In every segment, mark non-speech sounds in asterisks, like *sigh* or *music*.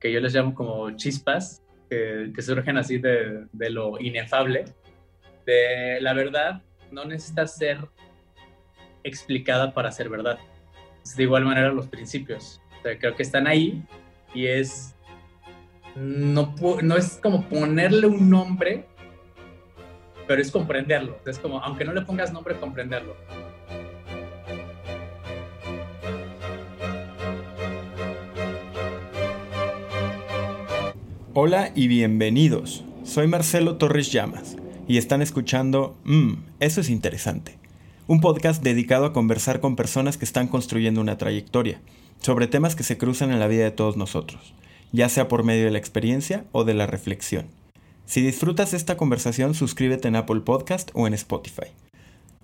que yo les llamo como chispas, que, surgen así de, de, lo inefable, de la verdad no necesita ser explicada para ser verdad. de igual manera los principios. creo que están ahí y es no, no es como ponerle un nombre, pero es comprenderlo. Es como, aunque no le pongas nombre, comprenderlo. Hola y bienvenidos. Soy Marcelo Torres Llamas y están escuchando Mmm, eso es interesante. Un podcast dedicado a conversar con personas que están construyendo una trayectoria sobre temas que se cruzan en la vida de todos nosotros ya sea por medio de la experiencia o de la reflexión. Si disfrutas esta conversación, suscríbete en Apple Podcast o en Spotify.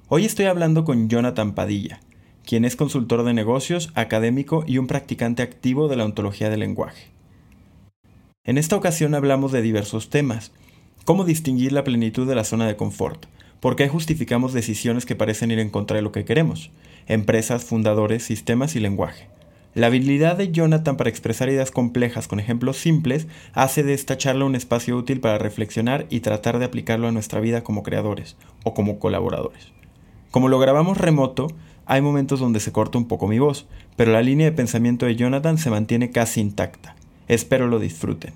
Hoy estoy hablando con Jonathan Padilla, quien es consultor de negocios, académico y un practicante activo de la ontología del lenguaje. En esta ocasión hablamos de diversos temas, cómo distinguir la plenitud de la zona de confort, por qué justificamos decisiones que parecen ir en contra de lo que queremos, empresas, fundadores, sistemas y lenguaje. La habilidad de Jonathan para expresar ideas complejas con ejemplos simples hace de esta charla un espacio útil para reflexionar y tratar de aplicarlo a nuestra vida como creadores o como colaboradores. Como lo grabamos remoto, hay momentos donde se corta un poco mi voz, pero la línea de pensamiento de Jonathan se mantiene casi intacta. Espero lo disfruten.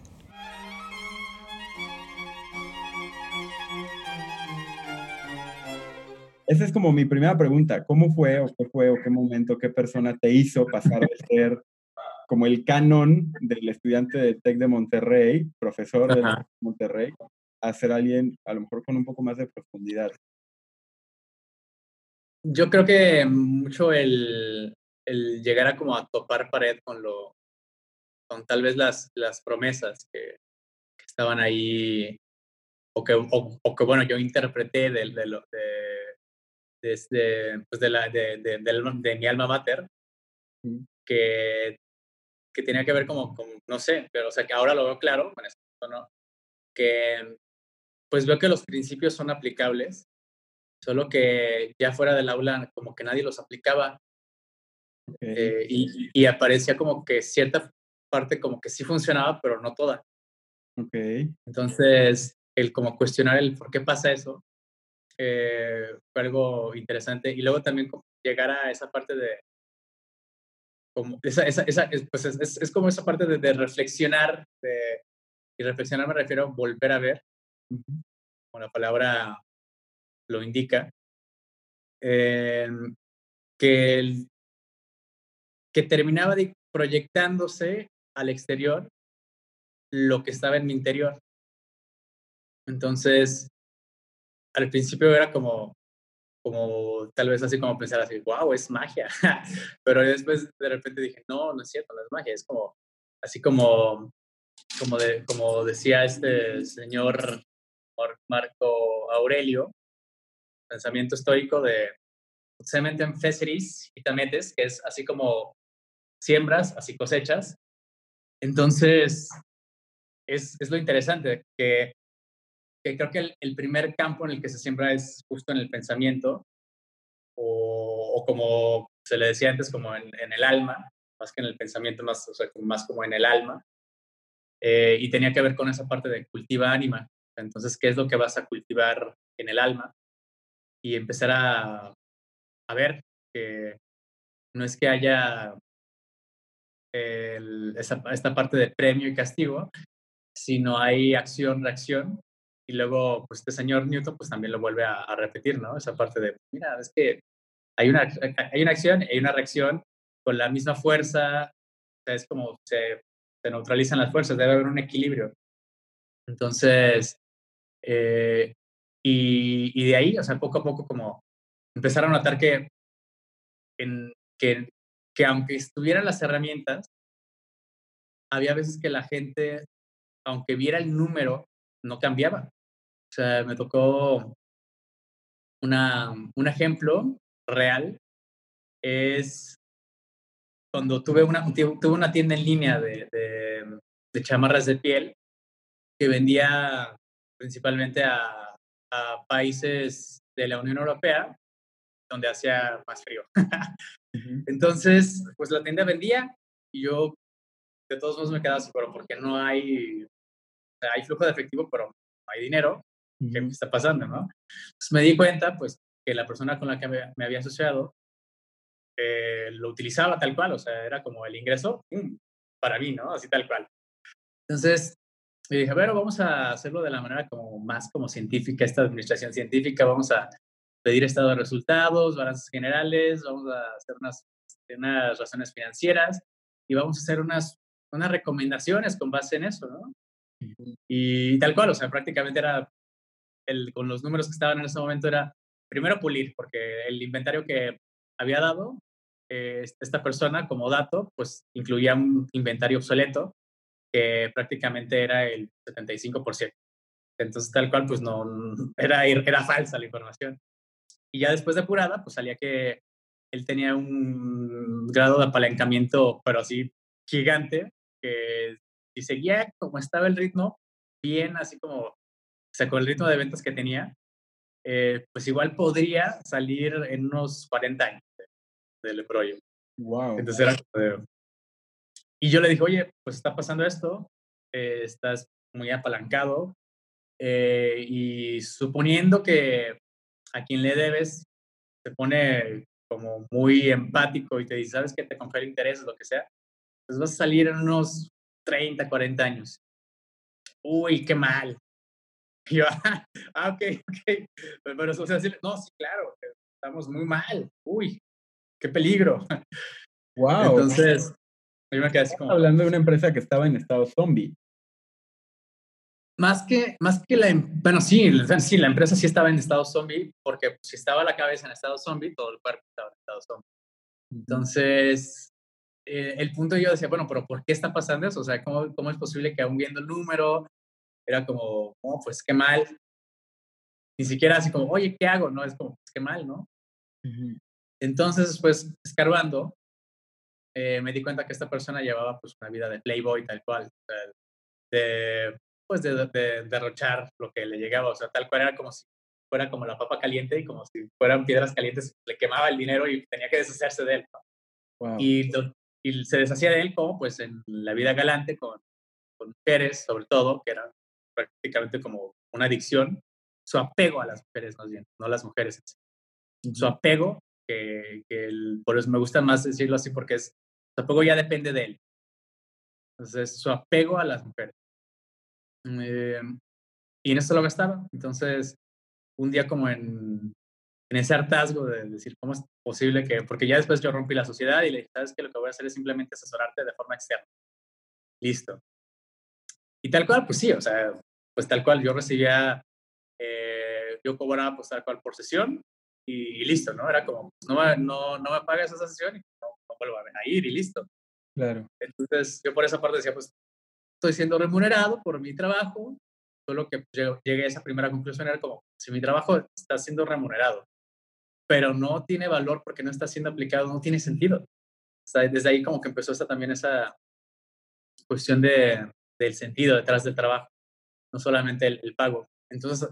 Esa es como mi primera pregunta. ¿Cómo fue o qué fue o qué momento, qué persona te hizo pasar de ser como el canon del estudiante de TEC de Monterrey, profesor de Monterrey, a ser alguien a lo mejor con un poco más de profundidad? Yo creo que mucho el, el llegar a como a topar pared con lo, con tal vez las, las promesas que, estaban ahí o que, o, que bueno, yo interpreté de, de, de desde, pues de, la, de, de, de, mi alma mater, que, que tenía que ver como, como, no sé, pero o sea, que ahora lo veo claro, con esto, ¿no? Que pues veo que los principios son aplicables, solo que ya fuera del aula como que nadie los aplicaba. Eh, y, y, aparecía como que cierta parte como que sí funcionaba, pero no toda. Okay. Entonces, el como cuestionar el por qué pasa eso, eh, fue algo interesante. Y luego también llegar a esa parte de, como esa, esa, esa pues es, es, como esa parte de, de reflexionar, de, y reflexionar me refiero a volver a ver, como la palabra lo indica, eh, que, el, que terminaba de proyectándose al exterior lo que estaba en mi interior. Entonces, al principio era como, como tal vez así como pensar así, wow, es magia. *laughs* Pero después de repente dije, no, no es cierto, no es magia, es como, así como, como, de, como decía este señor Marco Aurelio, pensamiento estoico de sementem feceris y tametes, que es así como siembras, así cosechas. Entonces, es, es lo interesante, que que creo que el, primer campo en el que se siembra es justo en el pensamiento, o, como se le decía antes, como en, el alma, más que en el pensamiento, más, o sea, más como en el alma. Eh, y tenía que ver con esa parte de cultiva ánima. Entonces, ¿qué es lo que vas a cultivar en el alma? Y empezar a, a ver que no es que haya esa, esta parte de premio y castigo, sino hay acción, reacción, y luego, pues este señor Newton, pues también lo vuelve a, repetir, ¿no? Esa parte de, mira, es que hay una, hay una acción y hay una reacción con la misma fuerza, es como se, se neutralizan las fuerzas, debe haber un equilibrio. Entonces, eh, y, y, de ahí, o sea, poco a poco como empezar a notar que, en, que, que aunque estuvieran las herramientas, había veces que la gente, aunque viera el número, no cambiaba. O sea, me tocó una, un ejemplo real. Es cuando tuve una, tuve una tienda en línea de, de, chamarras de piel que vendía principalmente a, a, países de la Unión Europea, donde hacía más frío. *laughs* Entonces, pues la tienda vendía y yo de todos modos me quedaba así, pero porque no hay, hay flujo de efectivo, pero no hay dinero, ¿qué está pasando, no? Entonces me di cuenta, pues, que la persona con la que me, había asociado eh, lo utilizaba tal cual, o sea, era como el ingreso para mí, ¿no? Así tal cual. Entonces, me dije, bueno, vamos a hacerlo de la manera como más como científica, esta administración científica, vamos a pedir estado de resultados, balances generales, vamos a hacer unas, unas razones financieras y vamos a hacer unas, unas recomendaciones con base en eso, ¿no? Y tal cual, o sea, prácticamente era, el, con los números que estaban en ese momento era primero pulir, porque el inventario que había dado eh, esta persona como dato, pues incluía un inventario obsoleto que prácticamente era el 75%. Entonces, tal cual, pues no, *laughs* era, era falsa la información. Y ya después de apurada, pues salía que él tenía un grado de apalancamiento, pero así gigante, que si seguía como estaba el ritmo, bien así como, o sea, con el ritmo de ventas que tenía, eh, pues igual podría salir en unos 40 años del proyecto. Wow. Entonces era como y yo le dije, oye, pues está pasando esto, eh, estás muy apalancado eh, y suponiendo que a quien le debes se pone como muy empático y te dice, ¿sabes qué? Te confía intereses, lo que sea, pues vas a salir en unos 30, 40 años. Uy, qué mal. Y *laughs* yo, ah, ok, ok. Pero, o sea, no, sí, claro, estamos muy mal. Uy, qué peligro. *laughs* Wow. Entonces, yo me quedé así como... Hablando de una empresa que estaba en estado zombie. Más que, más que la, em, bueno, sí, sí, la empresa sí estaba en estado zombie, porque si estaba la cabeza en estado zombie, todo el cuerpo estaba en estado zombie. Entonces, eh, el punto yo decía, bueno, pero ¿por qué está pasando eso? O sea, ¿cómo, cómo es posible que aún viendo el número, era como, oh, pues qué mal. Ni siquiera así como, oye, ¿qué hago? No, es como, pues qué mal, ¿no? Entonces, pues, escarbando, eh, me di cuenta que esta persona llevaba pues una vida de playboy tal cual, de, pues de, derrochar lo que le llegaba, o sea, tal cual era como si fuera como la papa caliente y como si fueran piedras calientes, le quemaba el dinero y tenía que deshacerse de él. Y, y, se deshacía de él como pues en la vida galante con, con mujeres, sobre todo, que era prácticamente como una adicción, su apego a las mujeres más bien, no las mujeres Su apego que, por eso me gusta más decirlo así porque es, su apego ya depende de él. Entonces, su apego a las mujeres. Em, y en eso lo gastaba. Entonces, un día como en, en ese hartazgo de decir, ¿cómo es posible que, porque ya después yo rompí la sociedad y le dije, ¿sabes qué? Lo que voy a hacer es simplemente asesorarte de forma externa. Listo. Y tal cual, pues sí, o sea, pues tal cual, yo recibía, eh, yo cobraba pues tal cual por sesión y, listo, ¿no? Era como, pues, no, no, no me pagas esa sesión y no, no vuelvo a ir y listo. Claro. Entonces, yo por esa parte decía, pues, estoy siendo remunerado por mi trabajo, solo que llegué a esa primera conclusión, era como, si mi trabajo está siendo remunerado, pero no tiene valor porque no está siendo aplicado, no tiene sentido. O sea, desde ahí como que empezó esa, también esa cuestión de, del sentido detrás del trabajo, no solamente el, el pago. Entonces,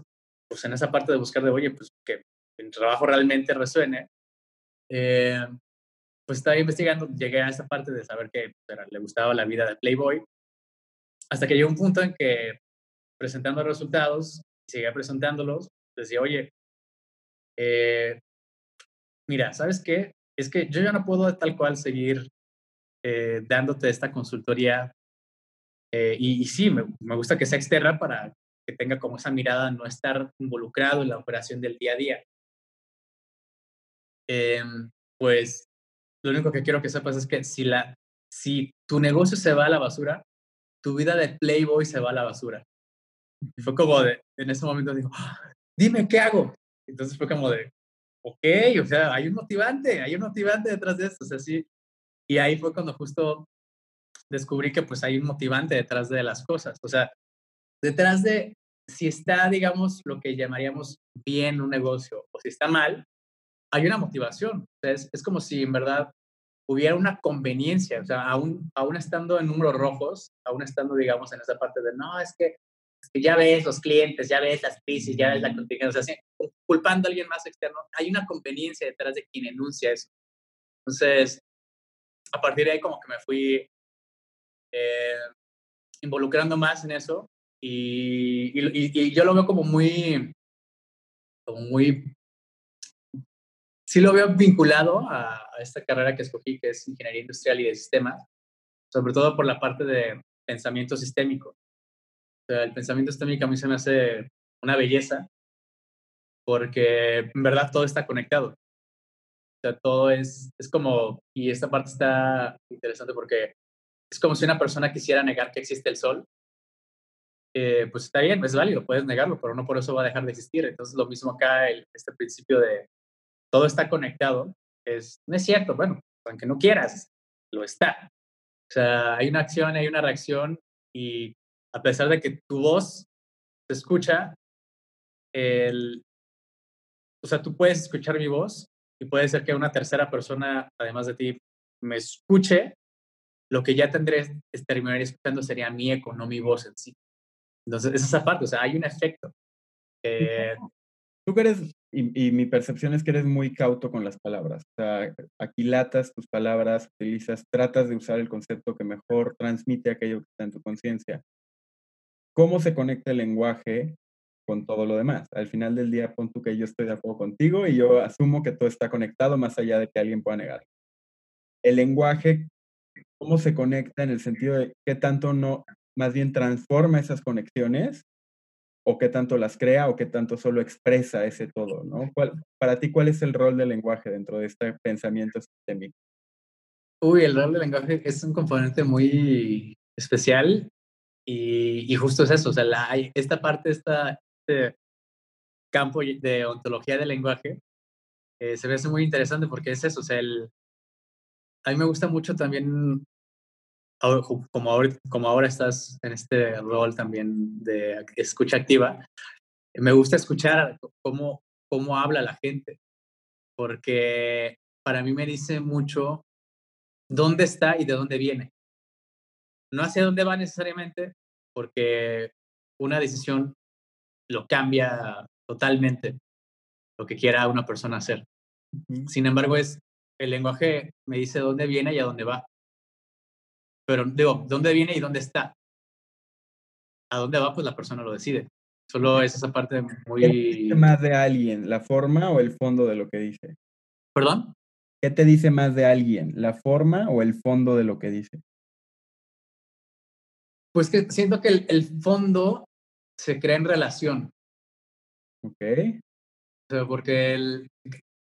pues en esa parte de buscar de, oye, pues que el trabajo realmente resuene, eh, pues estaba investigando, llegué a esa parte de saber que pues, le gustaba la vida de Playboy, hasta que llegó un punto en que presentando resultados, seguía presentándolos, decía, oye, eh, mira, ¿sabes qué? Es que yo ya no puedo tal cual seguir eh, dándote esta consultoría. Y, y, sí, me, me, gusta que sea externa para que tenga como esa mirada, no estar involucrado en la operación del día a día. Em, pues lo único que quiero que sepas es que si, la, si tu negocio se va a la basura, tu vida de Playboy se va a la basura. Y fue como de, en ese momento digo, ah, dime qué hago. Entonces fue como de, ok, o sea, hay un motivante, hay un motivante detrás de esto, o sea, sí. Y ahí fue cuando justo descubrí que pues hay un motivante detrás de las cosas, o sea, detrás de si está, digamos, lo que llamaríamos bien un negocio o si está mal, hay una motivación. es, es, como si en verdad hubiera una conveniencia, o sea, aún, aún estando en números rojos, aún estando, digamos, en esa parte de, no, es que, ya ves los clientes, ya ves las crisis, ya ves la contingencia, o sea, culpando a alguien más externo, hay una conveniencia detrás de quien enuncia eso. Entonces, a partir de ahí como que me fui eh, involucrando más en eso y, yo lo veo como muy, como muy, sí lo veo vinculado a, esta carrera que escogí, que es Ingeniería Industrial y de Sistemas, sobre todo por la parte de pensamiento sistémico. El pensamiento sistémico a mí se me hace una belleza porque en verdad todo está conectado. O sea, todo es, es como, y esta parte está interesante porque es como si una persona quisiera negar que existe el sol. Eh, pues está bien, es válido, puedes negarlo, pero no por eso va a dejar de existir. Entonces, lo mismo acá, el, este principio de todo está conectado, es, no es cierto, bueno, aunque no quieras, lo está. O sea, hay una acción, hay una reacción y a pesar de que tu voz se escucha, el, o sea, tú puedes escuchar mi voz y puede ser que una tercera persona, además de ti, me escuche, lo que ya tendré, terminaría escuchando sería mi eco, no mi voz en sí. Entonces, es esa parte, o sea, hay un efecto. Eh, Tú que eres, y, mi percepción es que eres muy cauto con las palabras. O sea, aquilatas tus palabras, utilizas, tratas de usar el concepto que mejor transmite aquello que está en tu conciencia. ¿Cómo se conecta el lenguaje con todo lo demás? Al final del día, pon tú que yo estoy de acuerdo contigo y yo asumo que todo está conectado más allá de que alguien pueda negar. El lenguaje cómo se conecta en el sentido de qué tanto no, más bien transforma esas conexiones o qué tanto las crea o qué tanto solo expresa ese todo, ¿no? para ti, ¿cuál es el rol del lenguaje dentro de este pensamiento sistémico? Uy, el rol del lenguaje es un componente muy especial y, justo es eso, o sea, la, esta parte, esta, este campo de ontología del lenguaje eh, se me hace muy interesante porque es eso, o sea, el, a mí me gusta mucho también, como ahora, como ahora estás en este rol también de escucha activa, me gusta escuchar cómo, cómo habla la gente, porque para mí me dice mucho dónde está y de dónde viene. No hacia dónde va necesariamente, porque una decisión lo cambia totalmente lo que quiera una persona hacer. Sin embargo, es el lenguaje me dice dónde viene y a dónde va. Pero digo, ¿dónde viene y dónde está? A dónde va, pues la persona lo decide. Solo es esa parte muy... ¿Qué dice más de alguien, la forma o el fondo de lo que dice? ¿Perdón? ¿Qué te dice más de alguien, la forma o el fondo de lo que dice? Pues que siento que el, el fondo se crea en relación. Ok. O sea, porque el,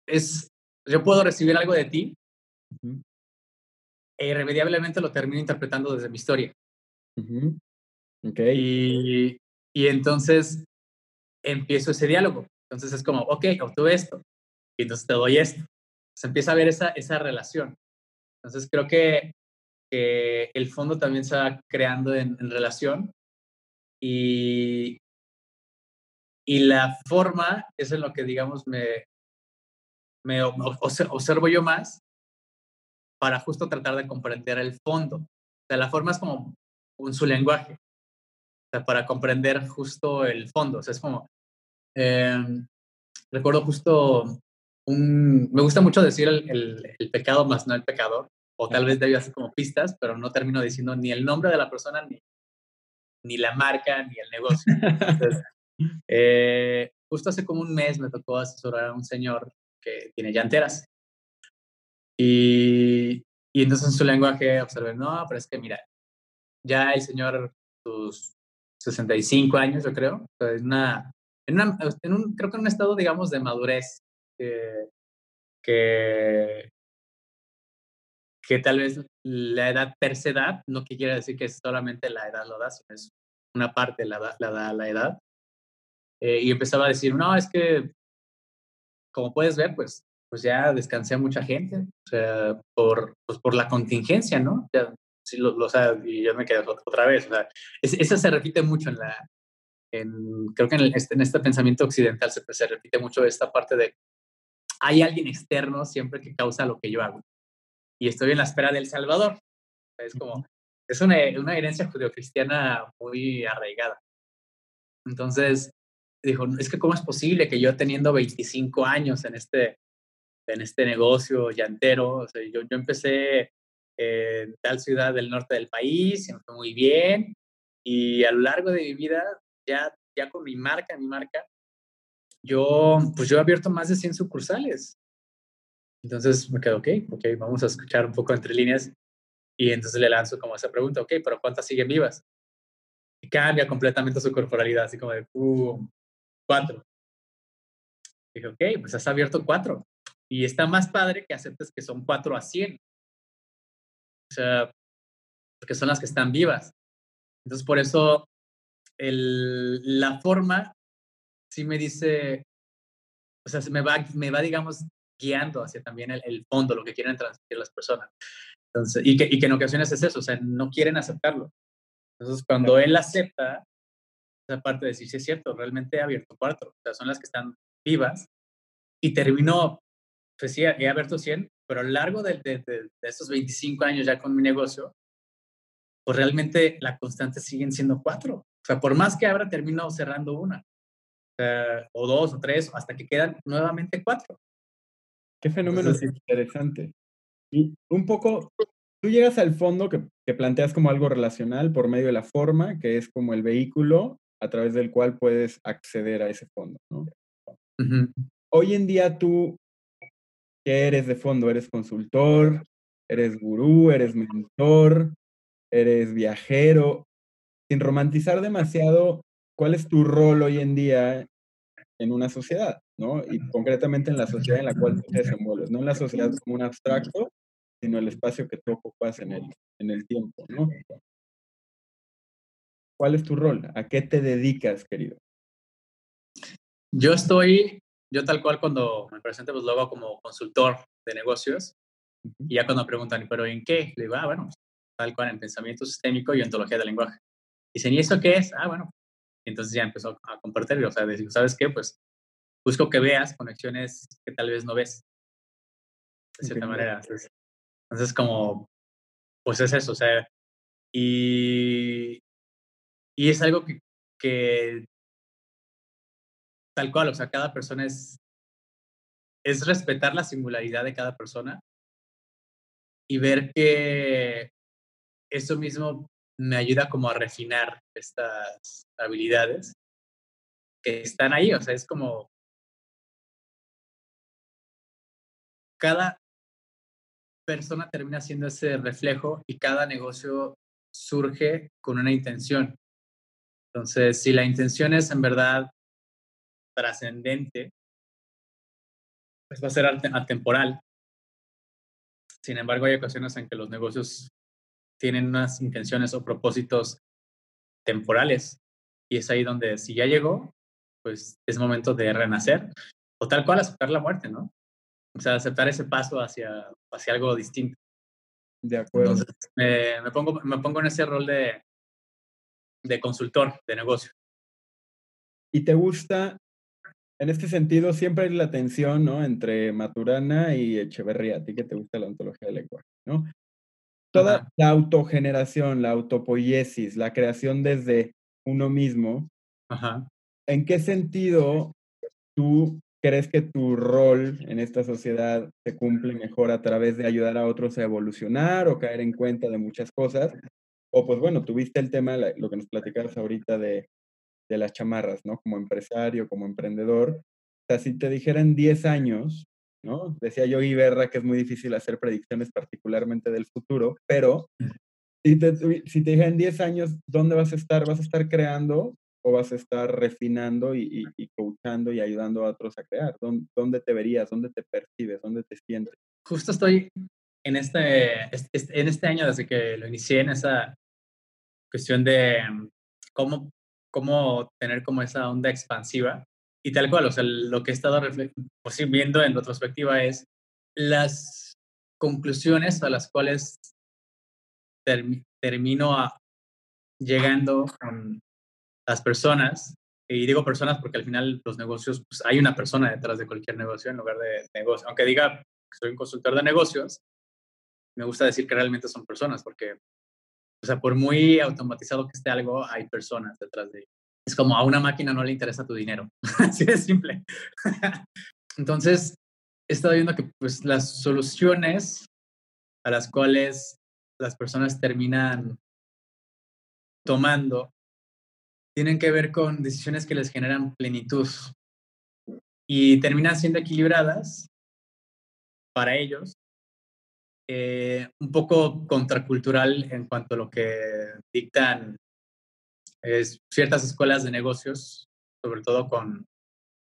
es, yo puedo recibir algo de ti e irremediablemente lo termino interpretando desde mi historia. okay. y, entonces empiezo ese diálogo. Entonces es como, ok, obtuve esto. Y entonces te doy esto. Se empieza a ver esa, esa relación. Entonces creo que, el fondo también se va creando en, en relación. Y, y la forma es en lo que, digamos, me, me observo yo más para justo tratar de comprender el fondo. O sea, la forma es como un, su lenguaje, o sea, para comprender justo el fondo. O sea, es como, em, recuerdo justo un, me gusta mucho decir el, el, pecado más no el pecador, o tal vez debía hacer como pistas, pero no termino diciendo ni el nombre de la persona, ni, ni la marca, ni el negocio. Entonces, *laughs* eh, justo hace como un mes me tocó asesorar a un señor que tiene llanteras. Y, y entonces en su lenguaje observé, no, pero es que mira, ya el señor, sus 65 años, yo creo, en una, en, una, en un, creo que en un estado, digamos, de madurez, que, que, que tal vez la edad per se edad, no que quiera decir que solamente la edad lo da, sino es una parte la la, da la edad. Eh, y empezaba a decir, no, es que como puedes ver, pues, pues ya descansé a mucha gente, o sea, por, pues por la contingencia, ¿no? Ya, sí, lo, lo, y yo me quedé otra vez, o sea, esa se repite mucho en la, en, creo que en, este, en este pensamiento occidental se, se repite mucho esta parte de, hay alguien externo siempre que causa lo que yo hago, y estoy en la espera del Salvador, es como, es una, una herencia judeocristiana muy arraigada. Entonces, dijo, es que cómo es posible que yo teniendo 25 años en este, en este negocio llantero, o sea, yo, yo empecé en tal ciudad del norte del país, me fue muy bien. Y a lo largo de mi vida, ya, ya con mi marca, mi marca, yo, pues yo he abierto más de 100 sucursales. Entonces me quedo, ok, ok, vamos a escuchar un poco entre líneas. Y entonces le lanzo como esa pregunta, ok, pero ¿cuántas siguen vivas? Y cambia completamente su corporalidad, así como de, uh, cuatro. Dije, ok, pues has abierto cuatro. Y está más padre que aceptes que son cuatro a cien. O sea, porque son las que están vivas. Entonces, por eso el, la forma sí me dice, o sea, se me va, me va, digamos, guiando hacia también el, el fondo, lo que quieren transmitir las personas. Entonces, y que, y que en ocasiones es eso, o sea, no quieren aceptarlo. Entonces, cuando él acepta esa parte de decir, sí es cierto, realmente he abierto cuatro, o sea, son las que están vivas, y terminó, pues sí, he abierto 100, pero a lo largo de, de, de, de estos 25 años ya con mi negocio, pues realmente la constante siguen siendo cuatro. O sea, por más que abra, termino cerrando una. O, sea, o dos o tres, hasta que quedan nuevamente cuatro. Qué fenómeno Entonces, interesante. Y un poco, tú llegas al fondo que, que, planteas como algo relacional por medio de la forma, que es como el vehículo a través del cual puedes acceder a ese fondo, ¿no? Uh -huh. Hoy en día tú, ¿qué eres de fondo? ¿Eres consultor? ¿Eres gurú? ¿Eres mentor? ¿Eres viajero? Sin romantizar demasiado, ¿cuál es tu rol hoy en día en una sociedad? ¿no? Y concretamente en la sociedad en la cual tú te desenvuelves, no en la sociedad como un abstracto, sino el espacio que tú ocupas en el, en el tiempo, ¿no? ¿Cuál es tu rol? ¿A qué te dedicas, querido? Yo estoy, yo tal cual cuando me presento, pues lo hago como consultor de negocios, uh -huh. y ya cuando me preguntan, ¿pero en qué? Le digo, ah, bueno, tal cual en pensamiento sistémico y ontología del lenguaje. Dicen, ¿y eso qué es? Ah, bueno. Entonces ya empezó a compartir, o sea, decir, ¿sabes qué? Pues busco que veas conexiones que tal vez no ves, de cierta manera. Entonces, entonces, como, pues es eso, o sea, y, y es algo que, que, tal cual, o sea, cada persona es, es respetar la singularidad de cada persona y ver que eso mismo me ayuda como a refinar estas habilidades que están ahí, o sea, es como cada persona termina siendo ese reflejo y cada negocio surge con una intención. Entonces, si la intención es en verdad trascendente, pues va a ser atemporal. Sin embargo, hay ocasiones en que los negocios tienen unas intenciones o propósitos temporales y es ahí donde si ya llegó, pues es momento de renacer o tal cual aceptar la muerte, ¿no? O sea, aceptar ese paso hacia, hacia algo distinto. De acuerdo. Entonces, me, me, pongo, me pongo en ese rol de, de consultor de negocio. ¿Y te gusta, en este sentido, siempre hay la tensión ¿no? entre Maturana y Echeverría, a ti que te gusta la ontología del lenguaje, ¿no? Toda Ajá. la autogeneración, la autopoiesis, la creación desde uno mismo, Ajá. ¿en qué sentido tú crees que tu rol en esta sociedad se cumple mejor a través de ayudar a otros a evolucionar o caer en cuenta de muchas cosas? O pues bueno, tuviste el tema, lo que nos platicabas ahorita de, de las chamarras, ¿no? Como empresario, como emprendedor. O sea, si te dijeran 10 años, ¿no? Decía yo Berra que es muy difícil hacer predicciones particularmente del futuro, pero si te, si te dijeran 10 años, ¿dónde vas a estar? ¿Vas a estar creando o vas a estar refinando y, y, y coachando y ayudando a otros a crear? ¿Dónde, ¿Dónde, te verías? ¿Dónde te percibes? ¿Dónde te sientes? Justo estoy en este, en este año, desde que lo inicié, en esa cuestión de cómo, cómo tener como esa onda expansiva. Y tal cual, o sea, lo que he estado pues, viendo en retrospectiva es las conclusiones a las cuales term termino a, llegando con las personas, y digo personas porque al final los negocios, pues hay una persona detrás de cualquier negocio en lugar de negocio. Aunque diga que soy un consultor de negocios, me gusta decir que realmente son personas porque, o sea, por muy automatizado que esté algo, hay personas detrás de ello. Es como a una máquina no le interesa tu dinero. *laughs* Así de simple. *laughs* Entonces, he estado viendo que pues las soluciones a las cuales las personas terminan tomando tienen que ver con decisiones que les generan plenitud y terminan siendo equilibradas para ellos, eh, un poco contracultural en cuanto a lo que dictan es, ciertas escuelas de negocios, sobre todo con,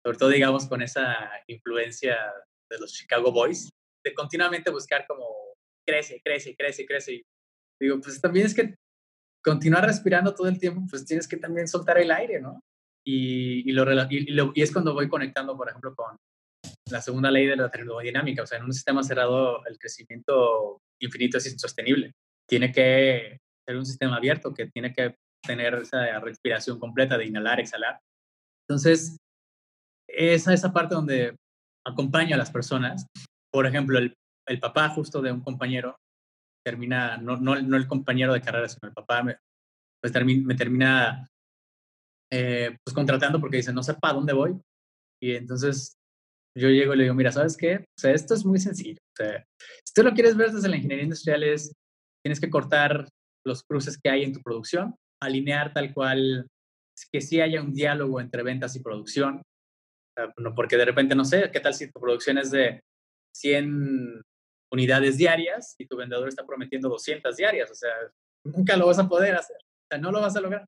sobre todo digamos con esa influencia de los Chicago Boys, de continuamente buscar como crece, crece, crece, crece. Y digo, pues también es que continuar respirando todo el tiempo, pues tienes que también soltar el aire, ¿no? Y, y, lo, y, es cuando voy conectando, por ejemplo, con la segunda ley de la termodinámica. O sea, en un sistema cerrado el crecimiento infinito es insostenible. Tiene que ser un sistema abierto que tiene que tener esa respiración completa de inhalar, exhalar. Entonces, esa esa parte donde acompaño a las personas. Por ejemplo, el, el papá justo de un compañero termina, no, no, no, el compañero de carrera, sino el papá, me, pues me termina eh, pues contratando porque dice, no sé para dónde voy. Y entonces yo llego y le digo, mira, ¿sabes qué? O sea, esto es muy sencillo. O sea, si tú lo quieres ver desde la ingeniería industrial es, tienes que cortar los cruces que hay en tu producción, alinear tal cual que sí haya un diálogo entre ventas y producción, porque de repente, no sé, ¿qué tal si tu producción es de 100 unidades diarias y tu vendedor está prometiendo 200 diarias? O sea, nunca lo vas a poder hacer, o sea, no lo vas a lograr.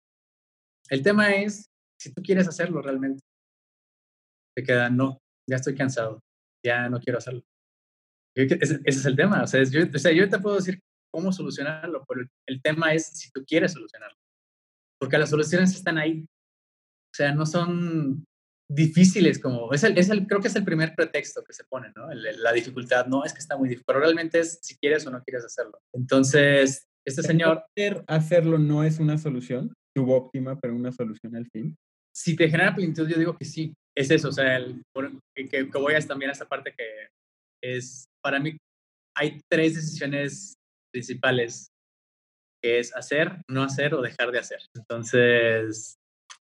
El tema es si tú quieres hacerlo realmente. Te queda, no, ya estoy cansado, ya no quiero hacerlo. Ese, es el tema. O sea, yo, o sea, yo te puedo decir cómo solucionarlo, pero el tema es si tú quieres solucionarlo. Porque las soluciones están ahí. O sea, no son difíciles como, es el, es el, creo que es el primer pretexto que se pone, ¿no? la dificultad, no, es que está muy difícil, pero realmente es si quieres o no quieres hacerlo. Entonces, este señor... Hacerlo no es una solución óptima pero una solución al fin? Si te genera plenitud, yo digo que sí, es eso, o sea, que, que, voy a también a esta parte que es, para mí, hay tres decisiones principales, que es hacer, no hacer o dejar de hacer. Entonces,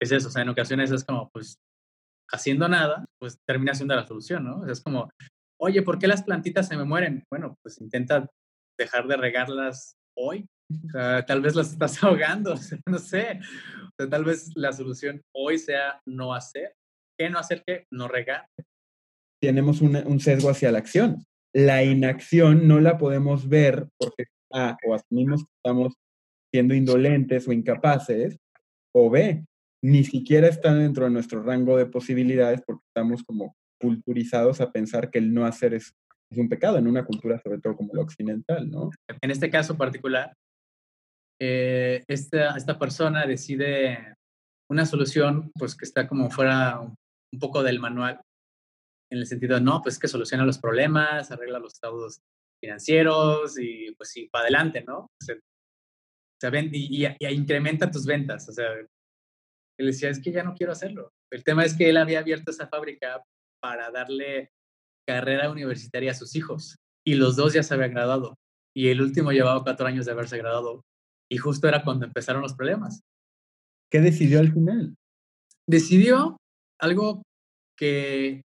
es eso, o sea, en ocasiones es como, pues, haciendo nada, pues termina siendo la solución, ¿no? O es como, oye, ¿por qué las plantitas se me mueren? Bueno, pues intenta dejar de regarlas hoy tal vez las estás *laughs* ahogando, *laughs* no sé. tal vez la solución hoy sea no hacer. ¿Qué no hacer? ¿Qué? No regar. Tenemos un sesgo hacia la acción. La inacción no la podemos ver porque A, o asumimos que estamos siendo indolentes o incapaces, o B, ni siquiera está dentro de nuestro rango de posibilidades porque estamos como culturizados a pensar que el no hacer es, es un pecado en una cultura sobre todo como la occidental, ¿no? En este caso particular, eh, esta, esta persona decide una solución pues que está como fuera un poco del manual, en el sentido de, no, pues que soluciona los problemas, arregla los estados financieros y pues sí, para adelante, ¿no? O sea, y, y, incrementa tus ventas. O sea, él decía, es que ya no quiero hacerlo. El tema es que él había abierto esa fábrica para darle carrera universitaria a sus hijos y los dos ya se habían graduado y el último llevaba cuatro años de haberse graduado y justo era cuando empezaron los problemas. ¿Qué decidió al final? Decidió algo que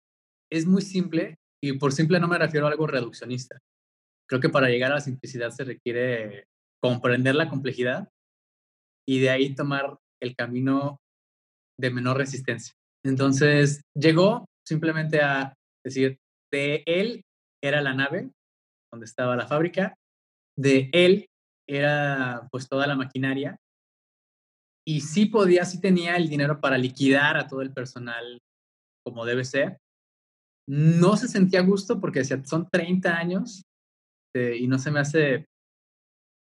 es muy simple y por simple no me refiero a algo reduccionista. Creo que para llegar a la simplicidad se requiere comprender la complejidad y de ahí tomar el camino de menor resistencia. Entonces llegó simplemente a decir, de él era la nave donde estaba la fábrica, de él era pues toda la maquinaria y sí podía, sí tenía el dinero para liquidar a todo el personal como debe ser. No se sentía a gusto porque decía, son 30 años eh, y no se me hace,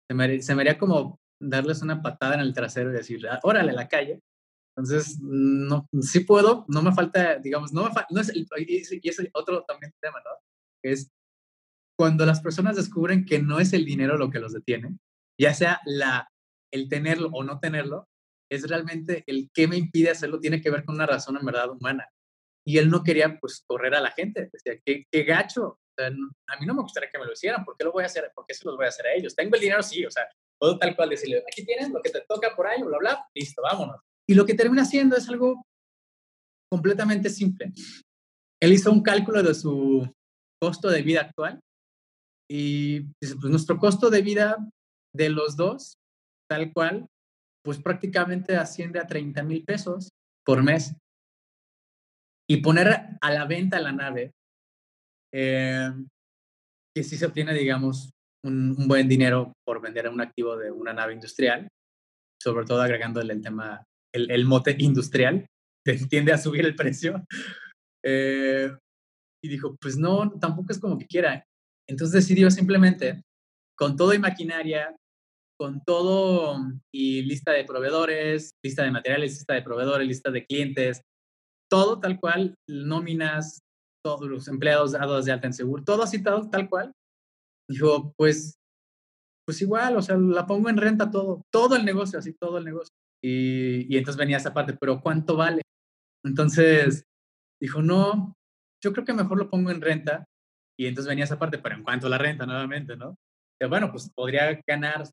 se me, se me, haría como darles una patada en el trasero y decir, ah, órale, a la calle. Entonces, no, sí puedo, no me falta, digamos, no me falta, no es y es otro también tema, ¿no? Es cuando las personas descubren que no es el dinero lo que los detiene, ya sea la, el tenerlo o no tenerlo, es realmente el que me impide hacerlo, tiene que ver con una razón en verdad humana. Y él no quería pues correr a la gente, decía, qué, qué gacho, a mí no me gustaría que me lo hicieran, ¿por qué lo voy a hacer? ¿Por qué se los voy a hacer a ellos? Tengo el dinero, sí, o sea, puedo tal cual decirle, aquí tienes lo que te toca por ahí, bla, bla, listo, vámonos. Y lo que termina haciendo es algo completamente simple. Él hizo un cálculo de su costo de vida actual y dice, pues nuestro costo de vida de los dos, tal cual, pues prácticamente asciende a 30 mil pesos por mes. Y poner a la venta la nave, eh, que sí se obtiene, digamos, un, buen dinero por vender un activo de una nave industrial, sobre todo agregándole el tema, el, mote industrial, *laughs* tiende a subir el precio. Eh, y dijo, pues no, tampoco es como que quiera. Entonces decidió simplemente, con todo y maquinaria, con todo y lista de proveedores, lista de materiales, lista de proveedores, lista de clientes, todo tal cual, nóminas, todos los empleados dados de alta en seguro, todo así tal, tal cual. Dijo, pues, pues igual, o sea, la pongo en renta todo, todo el negocio, así todo el negocio. Y, y entonces venía esa parte, pero ¿cuánto vale? Entonces dijo, no, yo creo que mejor lo pongo en renta. Y entonces venía esa parte, pero en cuanto a la renta nuevamente, ¿no? bueno, pues podría ganar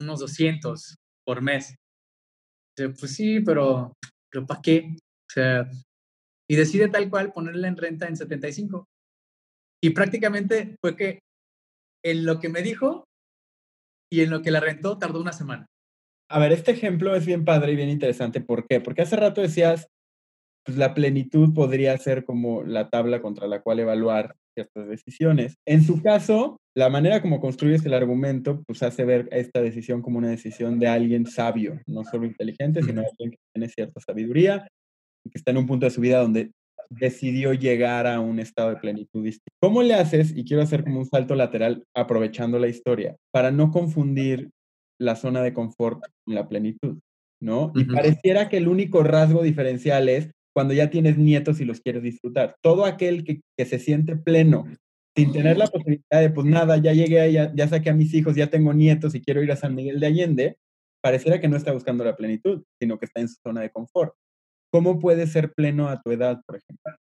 unos 200 por mes. pues sí, pero, pero ¿para qué? O sea, y decide tal cual ponerla en renta en 75. Y prácticamente fue que en lo que me dijo y en lo que la rentó tardó una semana. A ver, este ejemplo es bien padre y bien interesante. ¿Por qué? Porque hace rato decías, pues la plenitud podría ser como la tabla contra la cual evaluar ciertas decisiones. En su caso, la manera como construyes el argumento, pues hace ver esta decisión como una decisión de alguien sabio, no solo inteligente, sino alguien que tiene cierta sabiduría y que está en un punto de su vida donde decidió llegar a un estado de plenitud. ¿Cómo le haces? Y quiero hacer como un salto lateral aprovechando la historia, para no confundir la zona de confort con la plenitud, ¿no? Y pareciera que el único rasgo diferencial es cuando ya tienes nietos y los quieres disfrutar. Todo aquel que, se siente pleno, sin tener la posibilidad de, pues nada, ya llegué, ya, ya saqué a mis hijos, ya tengo nietos y quiero ir a San Miguel de Allende, pareciera que no está buscando la plenitud, sino que está en su zona de confort. ¿Cómo puedes ser pleno a tu edad, por ejemplo?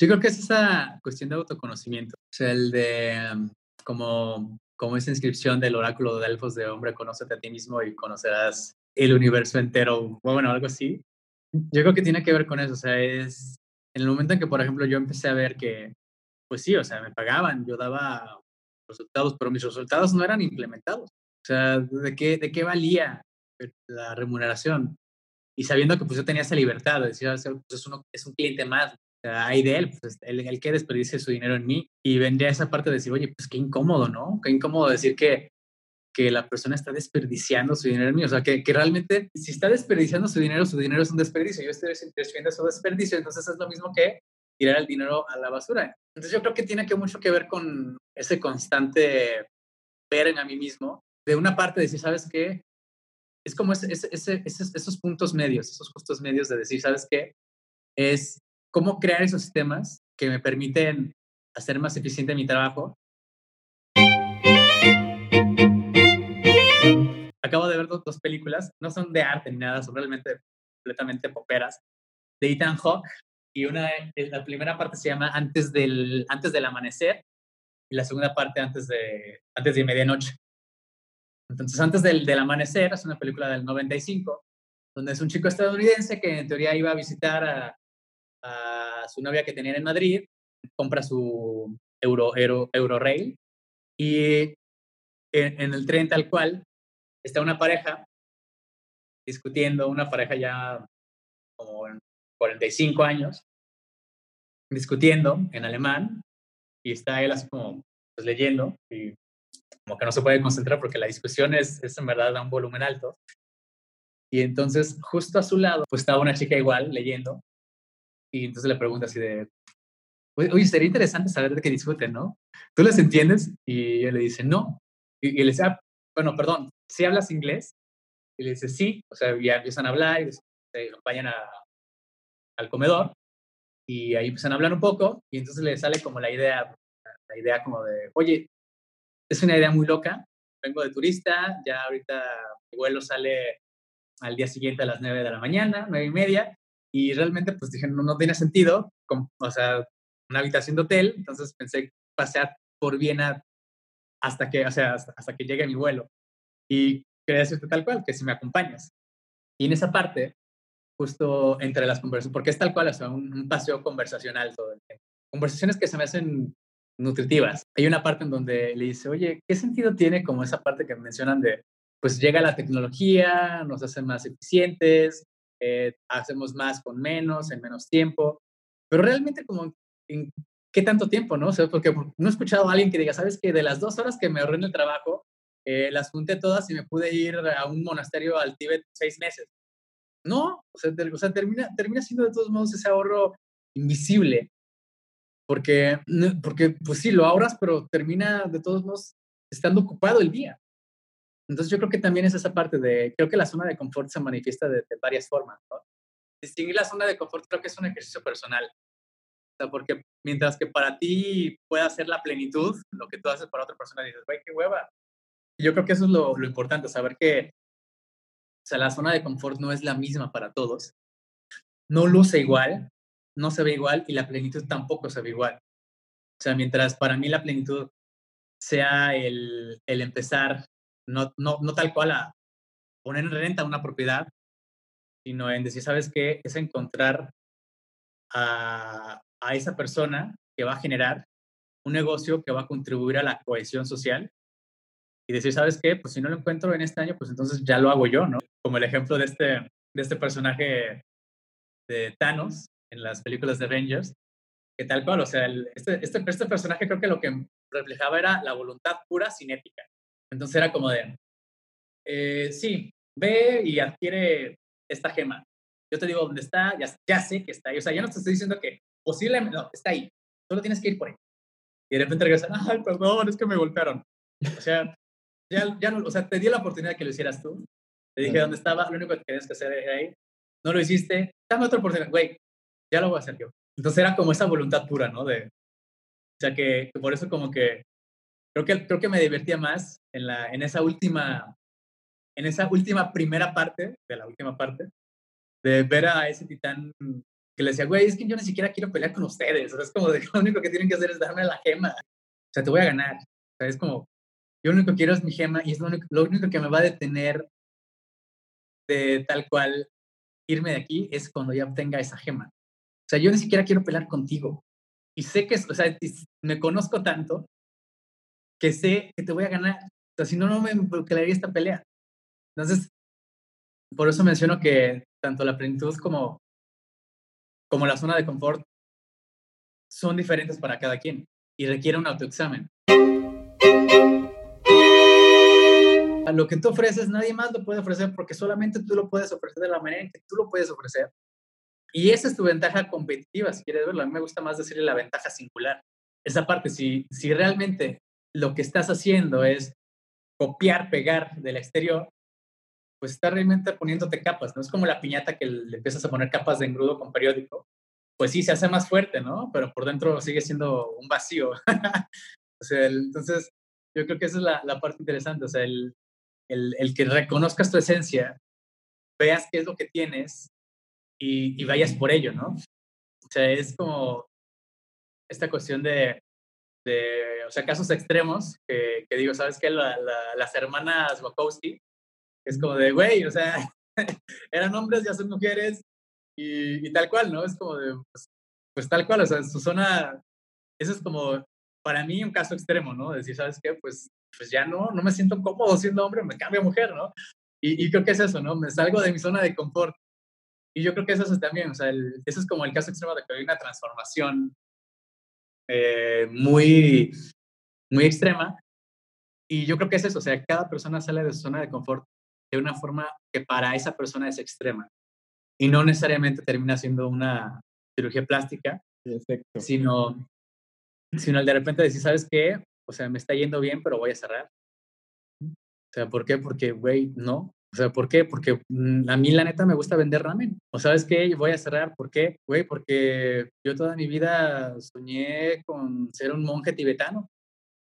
Yo creo que es esa cuestión de autoconocimiento, o sea, el de um, como, como esa inscripción del oráculo de Delfos de hombre, conócete a ti mismo y conocerás el universo entero, bueno, algo así. Yo creo que tiene que ver con eso, o sea, es en el momento en que, por ejemplo, yo empecé a ver que, pues sí, o sea, me pagaban, yo daba resultados, pero mis resultados no eran implementados. O sea, ¿de qué, de qué valía la remuneración? Y sabiendo que pues yo tenía esa libertad de decir, pues, es, uno, es un cliente más, o sea, hay de él, pues el, el que desperdicie su dinero en mí. Y vendría esa parte de decir, oye, pues qué incómodo, ¿no? Qué incómodo decir que que la persona está desperdiciando su dinero en mí. O sea, que, que, realmente si está desperdiciando su dinero, su dinero es un desperdicio. Yo estoy destruyendo su desperdicio, entonces es lo mismo que tirar el dinero a la basura. Entonces yo creo que tiene que mucho que ver con ese constante ver en a mí mismo. De una parte decir, ¿sabes qué? Es como ese, ese, esos puntos medios, esos justos medios de decir, ¿sabes qué? Es cómo crear esos sistemas que me permiten hacer más eficiente mi trabajo acabo de ver dos, dos, películas, no son de arte ni nada, son realmente completamente poperas, de Ethan Hawke, y una, eh, la primera parte se llama Antes del, antes del amanecer, y la segunda parte antes de, antes de medianoche. Entonces, antes del, del amanecer, es una película del 95, donde es un chico estadounidense que en teoría iba a visitar a, a su novia que tenían en Madrid, compra su Euro, Euro, Eurorail, y en, en, el tren tal cual está una pareja discutiendo, una pareja ya como 45 años, discutiendo en alemán y está él así como pues, leyendo y como que no se puede concentrar porque la discusión es, en verdad un volumen alto. Y entonces justo a su lado pues estaba una chica igual leyendo y entonces le pregunta así de, oye, sería interesante saber de qué discuten, ¿no? ¿Tú les entiendes? Y él le dice, no. Y, y le dice, ah, bueno, perdón, si hablas inglés? Y le dice, sí, o sea, ya empiezan a hablar y se acompañan a, al comedor y ahí empiezan a hablar un poco y entonces le sale como la idea, la idea como de, oye, es una idea muy loca, vengo de turista, ya ahorita mi vuelo sale al día siguiente a las 9 de la mañana, nueve y media, y realmente pues dije, no, tiene sentido, o sea, una habitación de hotel, entonces pensé pasear por Viena hasta que, o sea, hasta, que llegue mi vuelo. Y quería decirte tal cual, que si me acompañas. Y en esa parte, justo entre las conversaciones, porque es tal cual, o sea, un, paseo conversacional todo. Conversaciones que se me hacen nutritivas. Hay una parte en donde le dice, oye, ¿qué sentido tiene como esa parte que mencionan de pues llega la tecnología, nos hace más eficientes, eh, hacemos más con menos, en menos tiempo, pero realmente como en qué tanto tiempo, ¿no? O sea, porque no he escuchado a alguien que diga, sabes que de las dos horas que me ahorré en el trabajo, eh, las junté todas y me pude ir a un monasterio al Tíbet seis meses. No, o sea, termina, termina siendo de todos modos ese ahorro invisible, porque, porque pues sí, lo ahorras, pero termina de todos modos estando ocupado el día. Entonces yo creo que también es esa parte de, creo que la zona de confort se manifiesta de, varias formas. ¿no? Distinguir la zona de confort creo que es un ejercicio personal. O sea, porque mientras que para ti pueda ser la plenitud, lo que tú haces para otra persona dices, güey, qué hueva. yo creo que eso es lo importante, saber que o sea, la zona de confort no es la misma para todos. No luce igual, no se ve igual y la plenitud tampoco se ve igual. O sea, mientras para mí la plenitud sea el, el empezar no, no, no tal cual a poner en renta una propiedad, sino en decir, ¿sabes qué? Es encontrar a, a esa persona que va a generar un negocio que va a contribuir a la cohesión social y decir, ¿sabes qué? Pues si no lo encuentro en este año, pues entonces ya lo hago yo, ¿no? Como el ejemplo de este, de este personaje de Thanos en las películas de Avengers, que tal cual, o sea, este, este, este personaje creo que lo que reflejaba era la voluntad pura cinética. Entonces era como de, eh, sí, ve y adquiere esta gema. Yo te digo dónde está, ya, ya sé que está ahí. O sea, ya no te estoy diciendo que posiblemente, no, está ahí. Solo tienes que ir por ahí. Y de repente regresan, ay, perdón, es que me golpearon. O sea, ya, ya no, o sea, te di la oportunidad que lo hicieras tú. Te dije dónde estaba, lo único que tenías que hacer era ahí. No lo hiciste, dame otra oportunidad. Güey, ya lo voy a hacer yo. Entonces era como esa voluntad pura, ¿no? De, o sea, que, que por eso como que creo que, creo que me divertía más en, la, en esa última, en esa última primera parte, de la última parte, de ver a ese titán que le decía, güey, es que yo ni siquiera quiero pelear con ustedes. O sea, es como de, *laughs* lo único que tienen que hacer es darme la gema. O sea, te voy a ganar. O sea, es como, yo lo único que quiero es mi gema y es lo único, lo único que me va a detener de tal cual irme de aquí es cuando ya obtenga esa gema. O sea, yo ni siquiera quiero pelear contigo. Y sé que, o sea, me conozco tanto que sé que te voy a ganar. O sea, si no, no me involucraría esta pelea. Entonces, por eso menciono que tanto la plenitud como, como la zona de confort son diferentes para cada quien y requiere un autoexamen. Lo que tú ofreces, nadie más lo puede ofrecer porque solamente tú lo puedes ofrecer de la manera en que tú lo puedes ofrecer. Y esa es tu ventaja competitiva, si quieres verlo. A mí me gusta más decirle la ventaja singular. Esa parte, si, si realmente lo que estás haciendo es copiar, pegar del exterior, pues estás realmente poniéndote capas, ¿no? Es como la piñata que le empiezas a poner capas de engrudo con periódico. Pues sí, se hace más fuerte, ¿no? Pero por dentro sigue siendo un vacío. *laughs* o sea, entonces, yo creo que esa es la, la parte interesante, o sea, el, el, el, que reconozcas tu esencia, veas qué es lo que tienes y, y vayas por ello, ¿no? O sea, es como esta cuestión de, de, o sea, casos extremos, que, digo, ¿sabes qué? La, las hermanas Wachowski, es como de, güey, o sea, *laughs* eran hombres, ya son mujeres, y, y, tal cual, ¿no? Es como de, pues, pues, tal cual, o sea, su zona, eso es como, para mí, un caso extremo, ¿no? Decir, ¿sabes qué? Pues, pues ya no, no me siento cómodo siendo hombre, me cambio a mujer, ¿no? Y, y creo que es eso, ¿no? Me salgo de mi zona de confort. Y yo creo que eso es también, o sea, el, eso es como el caso extremo de que hay una transformación eh, muy, muy extrema. Y yo creo que es eso, o sea, cada persona sale de su zona de confort de una forma que para esa persona es extrema. Y no necesariamente termina siendo una cirugía plástica, sino, sino el de repente decir, ¿sabes qué? O sea, me está yendo bien, pero voy a cerrar. O sea, ¿por qué? Porque, güey, no. O sea, ¿por qué? Porque mm, a mí la neta me gusta vender ramen. O sabes qué, voy a cerrar. ¿Por qué? Güey, porque yo toda mi vida soñé con ser un monje tibetano.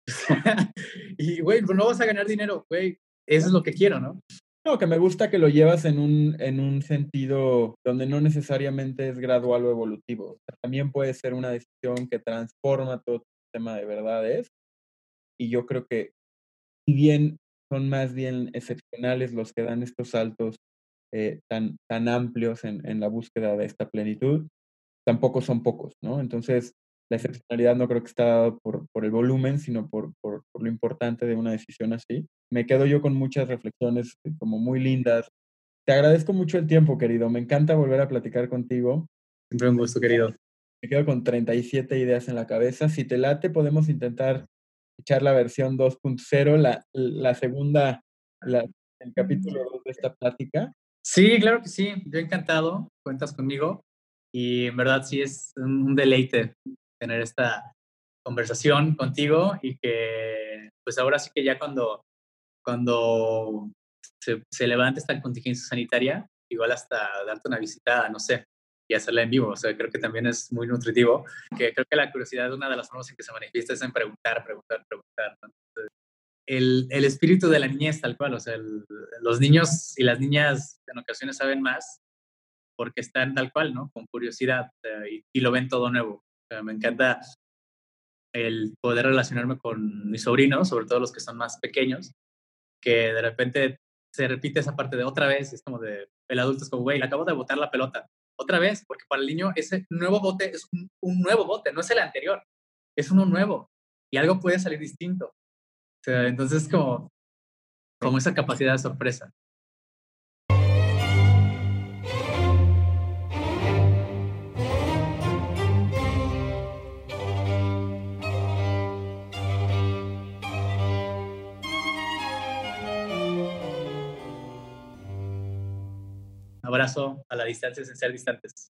*laughs* y, güey, pues no vas a ganar dinero, güey. Eso es lo que quiero, ¿no? No, que me gusta que lo llevas en un, en un sentido donde no necesariamente es gradual o evolutivo. también puede ser una decisión que transforma todo el sistema de verdades. Y yo creo que, si bien son más bien excepcionales los que dan estos saltos eh, tan, tan amplios en, en, la búsqueda de esta plenitud, tampoco son pocos, ¿no? Entonces, la excepcionalidad no creo que está dado por, por el volumen, sino por, por, por, lo importante de una decisión así. Me quedo yo con muchas reflexiones eh, como muy lindas. Te agradezco mucho el tiempo, querido. Me encanta volver a platicar contigo. Siempre un gusto, querido. Me quedo con 37 ideas en la cabeza. Si te late, podemos intentar echar la versión 2.0, la, la segunda, la, el capítulo 2 de esta plática. Sí, claro que sí. Yo encantado. Cuentas conmigo. Y en verdad sí es un deleite tener esta conversación contigo y que pues ahora sí que ya cuando, cuando se, se levante esta contingencia sanitaria, igual hasta darte una visita, no sé, y hacerla en vivo. O sea, creo que también es muy nutritivo, que creo que la curiosidad una de las formas en que se manifiesta es en preguntar, preguntar, preguntar. el, el, espíritu de la niñez tal cual, o sea, los niños y las niñas en ocasiones saben más porque están tal cual, ¿no? Con curiosidad y, y, lo ven todo nuevo me encanta el poder relacionarme con mis sobrinos, sobre todo los que son más pequeños, que de repente se repite esa parte de otra vez, es como de, el adulto es como, güey, acabo de botar la pelota, otra vez, porque para el niño ese nuevo bote es un, nuevo bote, no es el anterior, es uno nuevo y algo puede salir distinto. Entonces como, como esa capacidad de sorpresa. Abrazo a la distancia sin ser distantes.